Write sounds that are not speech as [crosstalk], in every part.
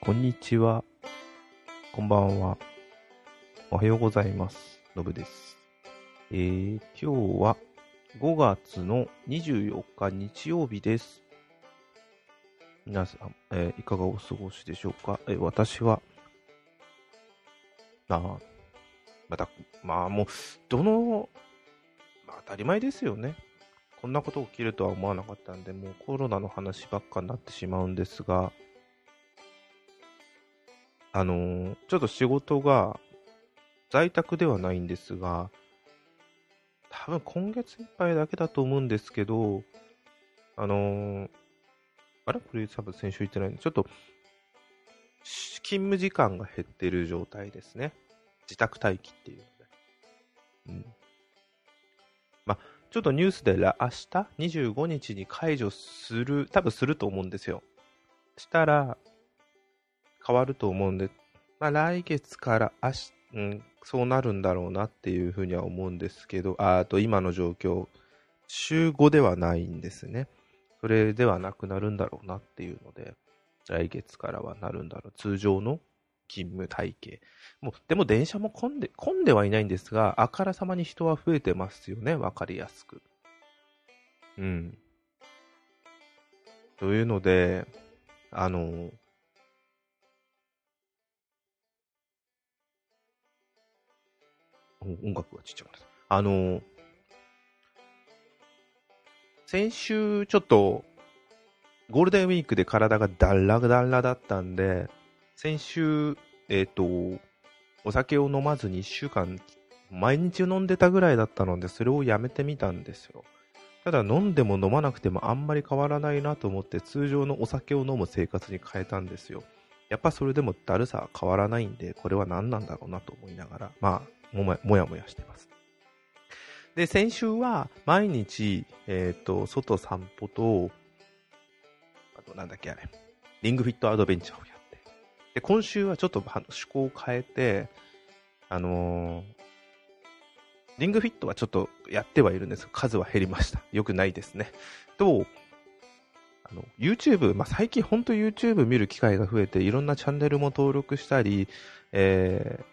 こんにちは。こんばんは。おはようございます。のぶです。えー、今日は5月の24日日曜日です。皆さん、えーいかがお過ごしでしょうか？えー私は、あまた、まあもう、どの、まあ当たり前ですよね。こんなこと起きるとは思わなかったんで、もうコロナの話ばっかになってしまうんですが、あのーちょっと仕事が在宅ではないんですが、多分今月いっぱいだけだと思うんですけど、あのーあれ？これ多分先週言ってないんで、ちょっと、勤務時間が減ってる状態ですね。自宅待機っていうので。うん。まあ、ちょっとニュースで明日？25日に解除する、多分すると思うんですよ。したら、変わると思うんで、まあ、来月から明日、うん、そうなるんだろうなっていうふうには思うんですけど、ああと今の状況、週5ではないんですね。それではなくなるんだろうなっていうので、来月からはなるんだろう。通常の勤務体系。もう、でも電車も混んで、混んではいないんですが、あからさまに人は増えてますよね。わかりやすく。うん。というので、あの、音楽がちっちゃくなった。あの、先週ちょっと、ゴールデンウィークで体がだらだらだったんで、先週、えっ、と、お酒を飲まずに1週間、毎日飲んでたぐらいだったので、それをやめてみたんですよ。ただ飲んでも飲まなくてもあんまり変わらないなと思って、通常のお酒を飲む生活に変えたんですよ。やっぱそれでもだるさは変わらないんで、これは何なんだろうなと思いながら、まあ、もやもやもやしてます。で、先週は毎日、えっ、と、外散歩と、あとなんだっけあれ、リングフィットアドベンチャーをやって。で、今週はちょっと趣向を変えて、あのーリングフィットはちょっとやってはいるんですが、数は減りました。よくないですね。と、あの、YouTube、まあ、最近本当 YouTube 見る機会が増えて、いろんなチャンネルも登録したり、えー、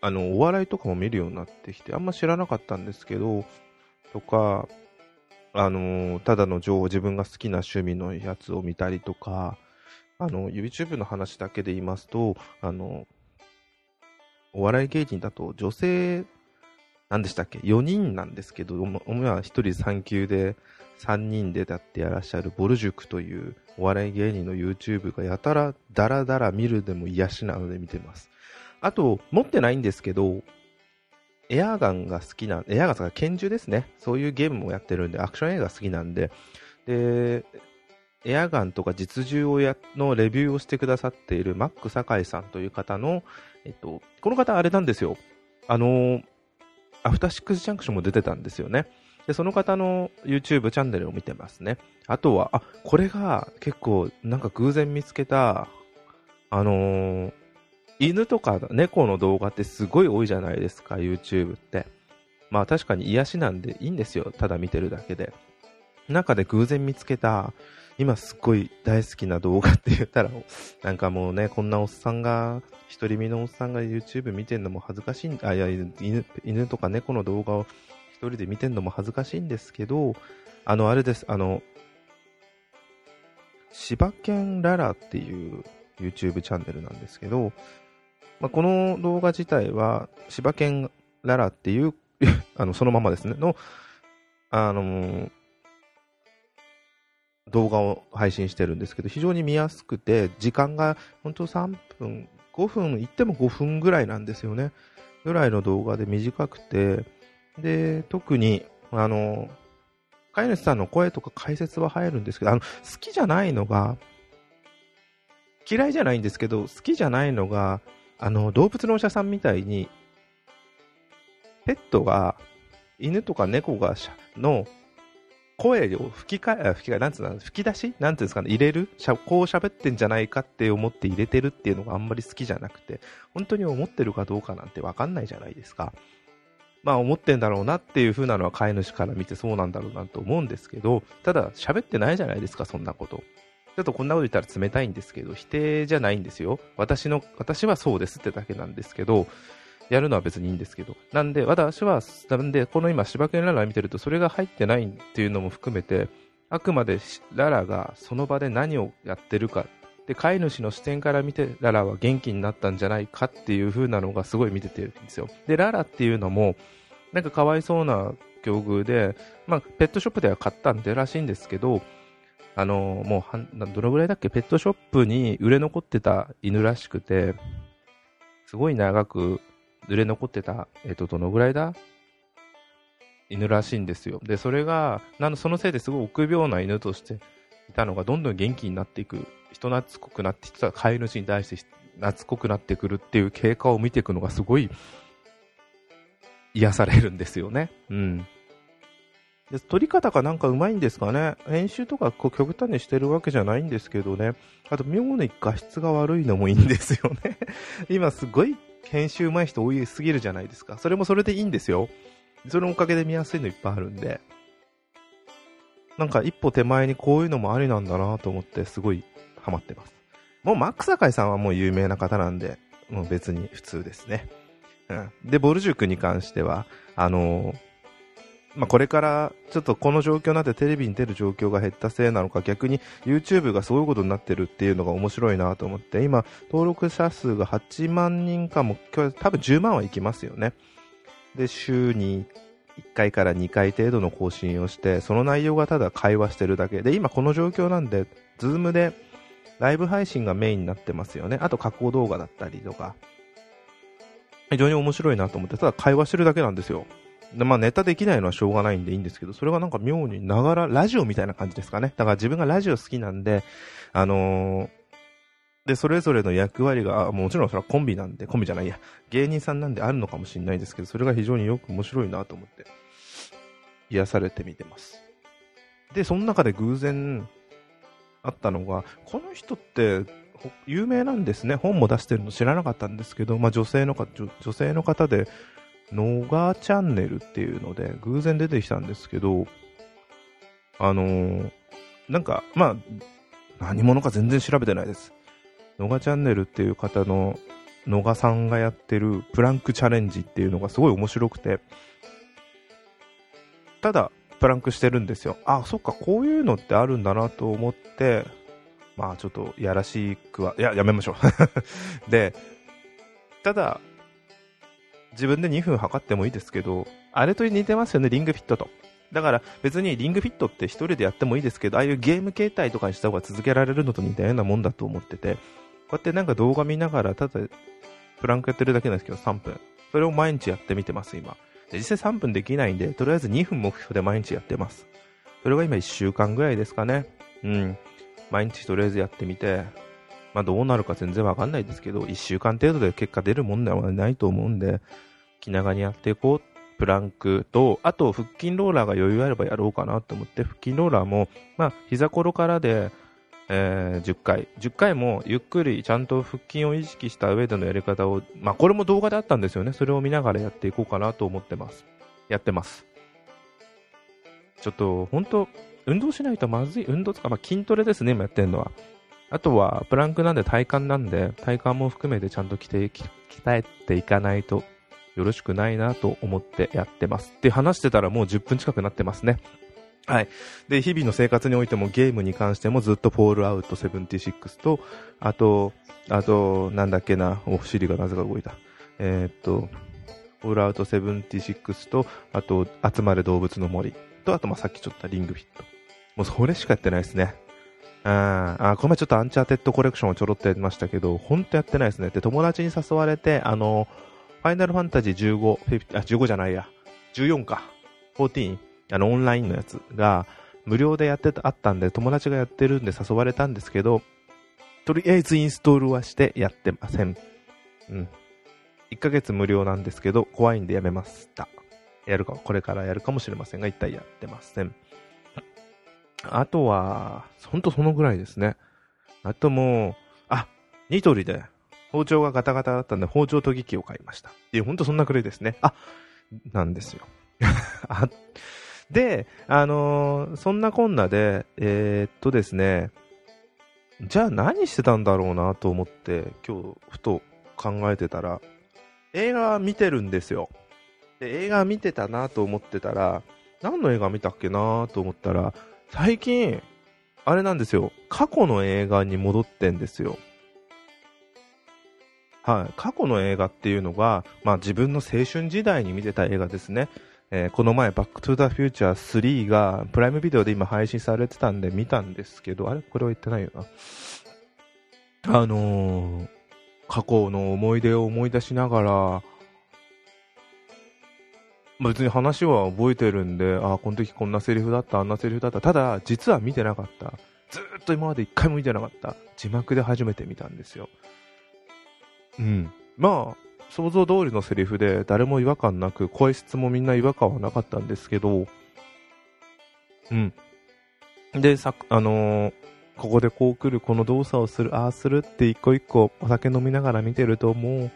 あの、お笑いとかも見るようになってきて、あんま知らなかったんですけど、とか、あの、ただの情報、自分が好きな趣味のやつを見たりとか、あの、YouTube の話だけで言いますと、あの、お笑い芸人だと女性、何でしたっけ ?4 人なんですけど、おもお前は1人3級で3人でだってやらっしゃるボルジュクというお笑い芸人の YouTube がやたらダラダラ見るでも癒しなので見てます。あと、持ってないんですけど、エアガンが好きな、エアガンが拳銃ですね。そういうゲームもやってるんで、アクション映画好きなんで、で、エアガンとか実銃をや、のレビューをしてくださっているマック酒井さんという方の、えっと、この方あれなんですよ。あの、アフターシックスジャンクションも出てたんですよね。で、その方の YouTube チャンネルを見てますね。あとは、あ、これが結構なんか偶然見つけた、あのー犬とか猫の動画ってすごい多いじゃないですか、YouTube って。まあ確かに癒しなんでいいんですよ、ただ見てるだけで。中で偶然見つけた、今すっごい大好きな動画って言ったら、なんかもうね、こんなおっさんが、独り身のおっさんが YouTube 見てんのも恥ずかしいんあ、いや、犬、犬とか猫の動画を一人で見てんのも恥ずかしいんですけど、あの、あれです、あの、柴犬ララっていう YouTube チャンネルなんですけど、まあ、この動画自体は、柴犬ララっていう、[laughs] あの、そのままですね、の、あの動画を配信してるんですけど、非常に見やすくて、時間が本当3分、5分、いっても5分ぐらいなんですよね。ぐらいの動画で短くて、で、特に、あの、飼い主さんの声とか解説は入るんですけど、あの、好きじゃないのが、嫌いじゃないんですけど、好きじゃないのが、あの、動物のお医者さんみたいに、ペットが、犬とか猫がしゃ、の声を吹き替え、吹き替え、なんつうの、吹き出し？なんていうんですかね、入れる？しゃこう喋ってんじゃないかって思って入れてるっていうのがあんまり好きじゃなくて、本当に思ってるかどうかなんてわかんないじゃないですか。まあ思ってんだろうなっていう風なのは飼い主から見てそうなんだろうなと思うんですけど、ただ喋ってないじゃないですか、そんなこと。ちょっとこんなこと言ったら冷たいんですけど、否定じゃないんですよ。私の、私はそうですってだけなんですけど、やるのは別にいいんですけど。なんで、私は、なんで、この今、柴犬ララ見てると、それが入ってないっていうのも含めて、あくまでララがその場で何をやってるかで飼い主の視点から見てララは元気になったんじゃないかっていう風なのがすごい見ててるんですよでララっていうのもなんかかわいそうな境遇で、まあ、ペットショップでは買ったんでらしいんですけどあのもうはどのぐらいだっけ？ペットショップに売れ残ってた犬らしくてすごい長く売れ残ってた、えっ、と、どのぐらいだ？犬らしいんですよ。で、それが、なのそのせいですごい臆病な犬としていたのが、どんどん元気になっていく、人懐っこくなってきた飼い主に対して懐っこくなってくるっていう経過を見ていくのがすごい癒されるんですよね。うん。で撮り方がなんかうまいんですかね？編集とかこう極端にしてるわけじゃないんですけどね。あと妙に画質が悪いのもいいんですよね。[laughs] 今すごい編集うまい人多いすぎるじゃないですか。それもそれでいいんですよ。それのおかげで見やすいのいっぱいあるんで。なんか一歩手前にこういうのもありなんだなと思ってすごいハマってます。もうマック坂井さんはもう有名な方なんで、もう別に普通ですね。うん。で、ボルジュクに関しては、あのーまあ、これからちょっとこの状況になってテレビに出る状況が減ったせいなのか逆に YouTube がそういうことになってるっていうのが面白いなと思って今登録者数が8万人かも今日多分10万はいきますよね。で週に1回から2回程度の更新をしてその内容がただ会話してるだけ。で今この状況なんで Zoom でライブ配信がメインになってますよね。あと加工動画だったりとか。非常に面白いなと思ってただ会話してるだけなんですよ。まあネタできないのはしょうがないんでいいんですけど、それがなんか妙にながら、ラジオみたいな感じですかね。だから自分がラジオ好きなんで、あのー、で、それぞれの役割が、もちろんそれはコンビなんで、コンビじゃないや、芸人さんなんであるのかもしれないですけど、それが非常によく面白いなと思って、癒されて見てます。で、その中で偶然あったのが、この人って、有名なんですね。本も出してるの知らなかったんですけど、まあ女性のか、女性の方で、ノガチャンネルっていうので、偶然出てきたんですけど、あのー、なんか、まあ、何者か全然調べてないです。ノガチャンネルっていう方の、ノガさんがやってるプランクチャレンジっていうのがすごい面白くて、ただ、プランクしてるんですよ。あ、そっか、こういうのってあるんだなと思って、まあちょっとやらしくは、いや、やめましょう [laughs] で、ただ、自分で2分測ってもいいですけど、あれと似てますよね、リングフィットと。だから別にリングフィットって1人でやってもいいですけど、ああいうゲーム形態とかにした方が続けられるのと似たようなもんだと思ってて、こうやってなんか動画見ながら、ただプランクやってるだけなんですけど、3分。それを毎日やってみてます、今。で実際3分できないんで、とりあえず2分目標で毎日やってます。それが今1週間ぐらいですかね。うん。毎日とりあえずやってみて、まあどうなるか全然わかんないですけど、1週間程度で結果出るもんではないと思うんで、気長にやっていこう。プランクと、あと腹筋ローラーが余裕あればやろうかなと思って、腹筋ローラーも、まあ、膝ころからで、えー、10回。10回もゆっくりちゃんと腹筋を意識した上でのやり方を、まあ、これも動画であったんですよね。それを見ながらやっていこうかなと思ってます。やってます。ちょっと、本当運動しないとまずい。運動とか、まあ、筋トレですね、今やってるのは。あとは、プランクなんで体幹なんで、体幹も含めてちゃんと鍛えていかないとよろしくないなと思ってやってます。で、話してたらもう10分近くなってますね。はい。で、日々の生活においてもゲームに関してもずっとフォールアウト76と、あと、あと、なんだっけな、お尻がなぜか動いた。えー、っと、フォールアウト76と、あと、集まれ動物の森と、あと、まあ、さっきちょっとリングフィット。もうそれしかやってないですね。ああ、この前ちょっとアンチャーテッドコレクションをちょろっとやりましたけど、ほんとやってないですね。で、友達に誘われて、あの、ファイナルファンタジー15、あ、15じゃないや、14か、14、あの、オンラインのやつが、無料でやってた、あったんで、友達がやってるんで誘われたんですけど、とりあえずインストールはしてやってません。うん。1ヶ月無料なんですけど、怖いんでやめました。やるか、これからやるかもしれませんが、一体やってません。あとは、ほんとそのぐらいですね。あともう、あ、ニトリで、包丁がガタガタだったんで、包丁研ぎ器を買いました。っていう、ほんとそんなくらいですね。あ、なんですよ。[laughs] で、あのー、そんなこんなで、えー、っとですね、じゃあ何してたんだろうなと思って今日ふと考えてたら映画見てるんですよで映画見てたなと思ってたら何の映画見たっけなと思ったら最近あれなんですよ過去の映画に戻ってんですよはい、過去の映画っていうのが、まあ、自分の青春時代に見てた映画ですね、えー、この前、バックトゥザフューチャー3がプライムビデオで今配信されてたんで見たんですけど、あれ？これは言ってないよな。あのー、過去の思い出を思い出しながら、別に話は覚えてるんで、ああ、この時こんなセリフだった、あんなセリフだった。ただ、実は見てなかった。ずっと今まで一回も見てなかった。字幕で初めて見たんですよ。うん。まあ、想像通りのセリフで誰も違和感なく、声質もみんな違和感はなかったんですけど、うん。で、さ、あのー、ここでこう来る、この動作をする、ああするって一個一個お酒飲みながら見てるともう、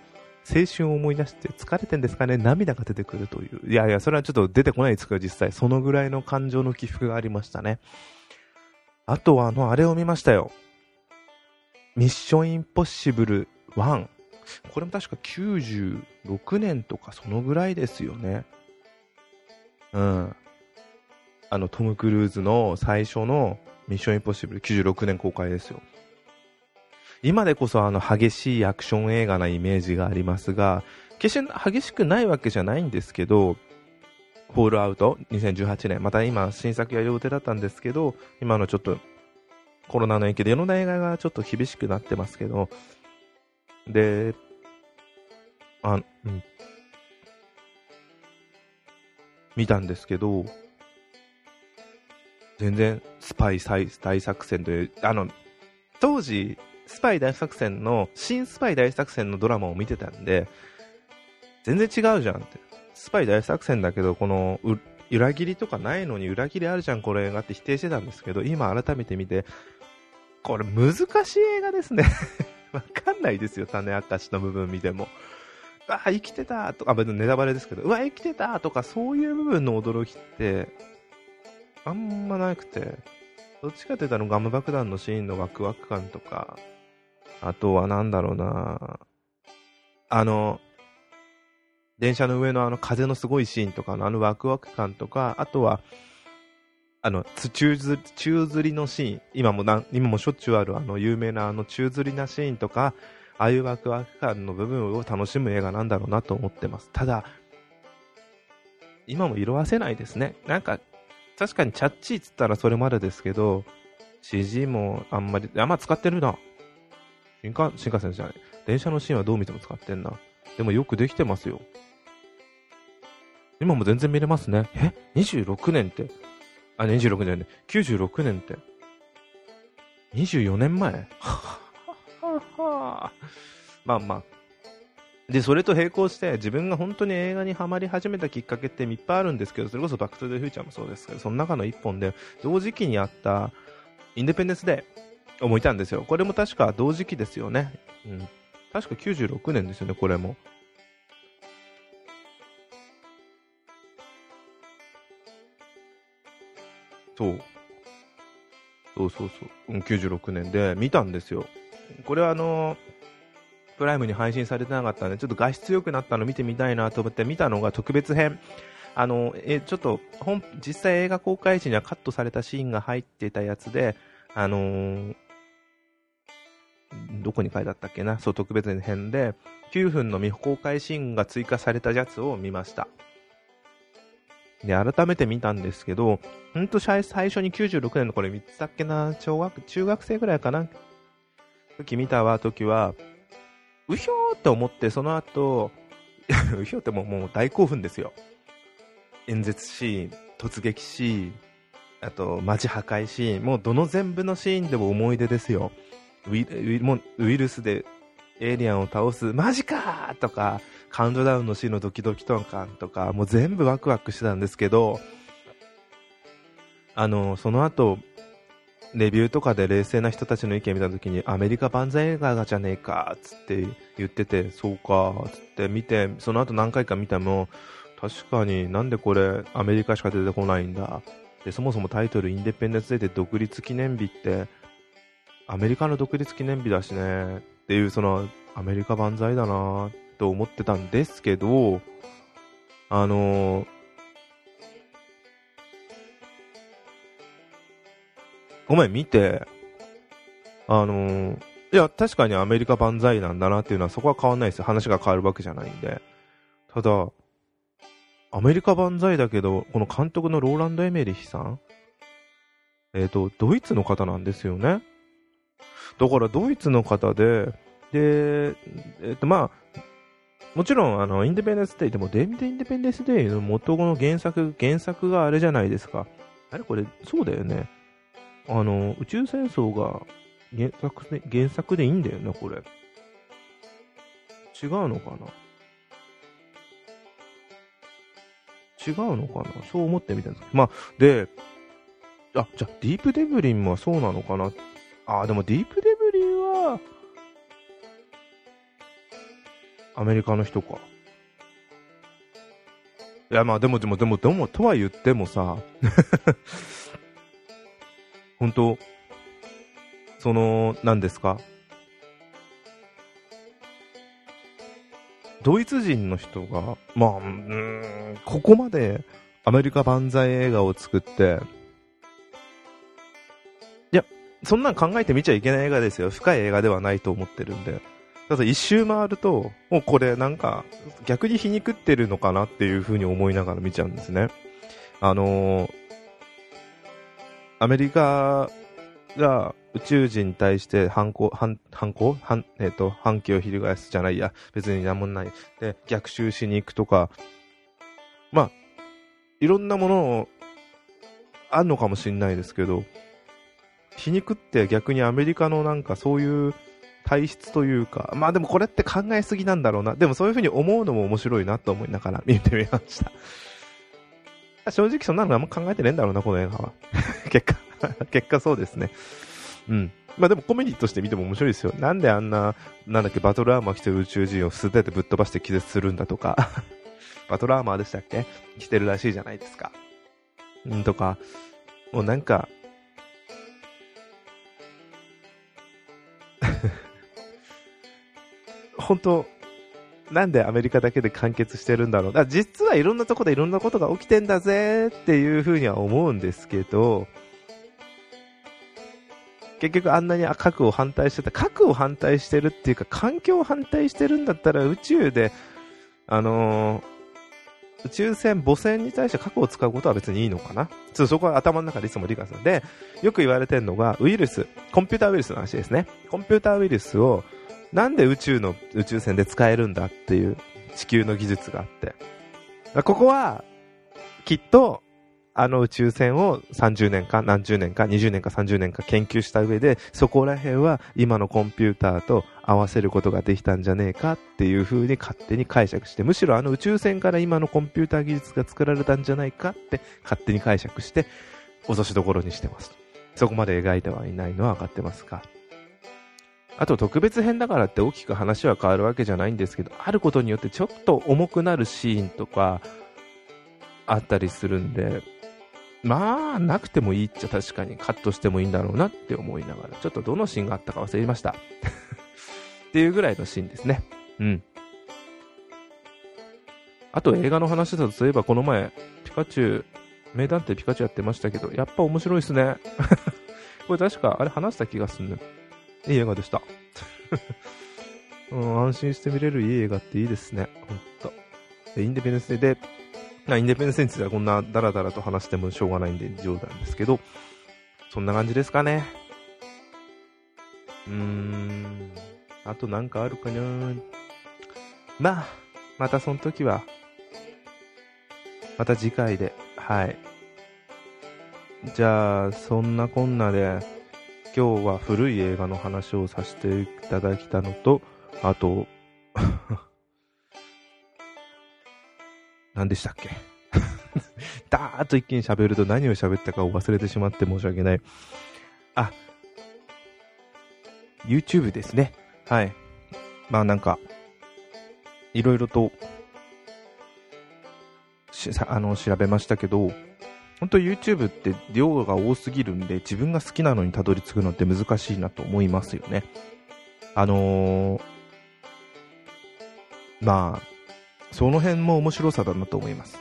青春を思い出して疲れてんですかね涙が出てくるという。いやいや、それはちょっと出てこないですけど、実際。そのぐらいの感情の起伏がありましたね。あとは、あの、あれを見ましたよ。ミッションインポッシブル1。これも確か96年とかそのぐらいですよね。うん。あの、トム・クルーズの最初のミッション・インポッシブル96年公開ですよ。今でこそあの激しいアクション映画なイメージがありますが、決して激しくないわけじゃないんですけど、フォールアウト2018年、また今新作やる予定だったんですけど、今のちょっとコロナの影響で世の映画がちょっと厳しくなってますけど、で、あ、うん。見たんですけど、全然スパイ大作戦という、あの、当時、スパイ大作戦の、新スパイ大作戦のドラマを見てたんで、全然違うじゃんって。スパイ大作戦だけど、この、裏切りとかないのに裏切りあるじゃん、これ映画って否定してたんですけど、今改めて見て、これ難しい映画ですねわかんないですよ、種明かしの部分見ても。あ、生きてたとか、別にネタバレですけど、うわ、生きてたとか、そういう部分の驚きって、あんまなくて、どっちかって言ったらガム爆弾のシーンのワクワク感とか、あとはなんだろうな。あの、電車の上のあの風のすごいシーンとかのあのワクワク感とか、あとは、あの、宙づ宙吊りのシーン、今もな今もしょっちゅうあるあの有名なあの宙吊りなシーンとか、ああいうワクワク感の部分を楽しむ映画なんだろうなと思ってます。ただ、今も色あせないですね。なんか、確かにチャッチーっつったらそれまでですけど、CG もあんまり、あんま使ってるな。新幹新幹線じゃない。電車のシーンはどう見ても使ってんな。でもよくできてますよ。今も全然見れますね。え ?26 年ってあ、26年ね。96年って。24年前？まあまあ。で、それと並行して自分が本当に映画にハマり始めたきっかけっていっぱいあるんですけど、それこそバックトゥザフューチャーもそうですけど、その中の一本で同時期にあったインデペンデンスデーを見たんですよ。これも確か同時期ですよね。うん。確か96年ですよね、これも。そう。そうそうそう。96年で見たんですよ。これはあのプライムに配信されてなかったんで、ちょっと画質良くなったの見てみたいなと思って見たのが特別編。あの、え、ちょっと、本、実際映画公開時にはカットされたシーンが入ってたやつで、あのー、どこに書いてあったっけな？そう、特別編で、9分の未公開シーンが追加されたやつを見ました。で、改めて見たんですけど、ほんと最初に96年のこれ見てたっけな、小学、中学生ぐらいかな？時見たわ、時は、うひょーって思って、その後、[laughs] うひょーってもうもう大興奮ですよ。演説シーン、突撃シーン、あと、街破壊シーン、もうどの全部のシーンでも思い出ですよ。ウィもうウイルスでエイリアンを倒す、マジかとか、カウントダウンのシーンのドキドキ感とか、もう全部ワクワクしてたんですけど、あの、その後、レビューとかで冷静な人たちの意見見たときに、アメリカ万歳映画じゃねえか、つって言ってて、そうか、つって見て、その後何回か見ても、確かになんでこれアメリカしか出てこないんだ。で、そもそもタイトルインデペンデンスデーで独立記念日って、アメリカの独立記念日だしね、っていう、その、アメリカ万歳だなと思ってたんですけど、あのー、ごめん、見て、あのー、いや、確かにアメリカ万歳なんだなっていうのはそこは変わんないですよ。話が変わるわけじゃないんで。ただ、アメリカ万歳だけど、この監督のローランド・エメリヒさんえっ、ー、と、ドイツの方なんですよね。だからドイツの方で、で、えっ、と、まあ、もちろん、あの、インデペンデンスデイでも、デビッド・インデペンデンスデイの元の原作、原作があれじゃないですか。あれ？これ、そうだよね。あの、宇宙戦争が原作で、原作でいいんだよね、これ。違うのかな？違うのかな？そう思ってみたんですまあ、で、あ、じゃ、ディープデブリンもそうなのかな？あ、でもディープデブリンは、アメリカの人か。いや、まあでもでもでもでも、とは言ってもさ、[laughs] 本当その、何ですか？ドイツ人の人が、まあ、うん、ここまでアメリカ万歳映画を作って、そんなん考えて見ちゃいけない映画ですよ。深い映画ではないと思ってるんで。ただ一周回ると、もうこれなんか逆に皮肉ってるのかなっていう風に思いながら見ちゃうんですね。あのー、アメリカが宇宙人に対して反抗、反、反抗？反、えっ、ー、と、反旗を翻すじゃないや。別になんもない。で、逆襲しに行くとか、まあ、いろんなものを、あんのかもしんないですけど、皮肉って逆にアメリカのなんかそういう体質というか、まあでもこれって考えすぎなんだろうな。でもそういうふうに思うのも面白いなと思いながら見てみました。正直そんなのあんま考えてねえんだろうな、この映画は。[laughs] 結果結果そうですね。うん。まあでもコメディとして見ても面白いですよ。なんであんな、なんだっけ、バトルアーマー着てる宇宙人を素手でぶっ飛ばして気絶するんだとか [laughs] バトルアーマーでしたっけ？着てるらしいじゃないですか。うんとか、もうなんか本当なんでアメリカだけで完結してるんだろう。だ実はいろんなとこでいろんなことが起きてんだぜっていうふうには思うんですけど、結局あんなに核を反対してた、核を反対してるっていうか、環境を反対してるんだったら宇宙で、あのー、宇宙船、母船に対して核を使うことは別にいいのかなちょそこは頭の中でいつも理解するで、よく言われてるのが、ウイルス、コンピューターウイルスの話ですね。コンピューターウイルスを、なんで宇宙の宇宙船で使えるんだっていう地球の技術があって。ここは、きっと、あの宇宙船を30年か何十年か20年か30年か研究した上で、そこら辺は今のコンピューターと合わせることができたんじゃねえかっていう風に勝手に解釈して、むしろあの宇宙船から今のコンピューター技術が作られたんじゃないかって勝手に解釈して、落としどころにしてます。そこまで描いてはいないのは分かってますかあと特別編だからって大きく話は変わるわけじゃないんですけど、あることによってちょっと重くなるシーンとかあったりするんで、まあ、なくてもいいっちゃ確かにカットしてもいいんだろうなって思いながら、ちょっとどのシーンがあったか忘れました。[laughs] っていうぐらいのシーンですね。うん。あと映画の話だと、そういえばこの前、ピカチュウ、名探偵ピカチュウやってましたけど、やっぱ面白いっすね。[laughs] これ確か、あれ話した気がすんね。いい映画でした。うん、安心して見れるいい映画っていいですね。ほんと。インデペンデンスで、インデペンデンスについてはこんなダラダラと話してもしょうがないんで冗談ですけど、そんな感じですかね。うーん。あとなんかあるかなまあ、またその時は、また次回で、はい。じゃあ、そんなこんなで、今日は古い映画の話をさせていただきたのと、あと、[laughs] 何でしたっけ？[laughs] ダーッと一気に喋ると何を喋ったかを忘れてしまって申し訳ない。あ、YouTube ですね。はい。まあなんか、いろいろと、あの、調べましたけど、本当 YouTube って量が多すぎるんで、自分が好きなのにたどり着くのって難しいなと思いますよね。あのー、まあ、その辺も面白さだなと思います。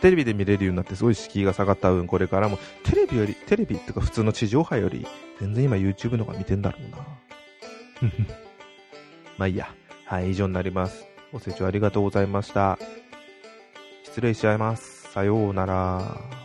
テレビで見れるようになってすごい敷居が下がった分、これからも、テレビより、テレビっていうか普通の地上波より、全然今 YouTube の方が見てんだろうな。[laughs] まあいいや。はい、以上になります。ご清聴ありがとうございました。失礼しちゃいます。さようなら。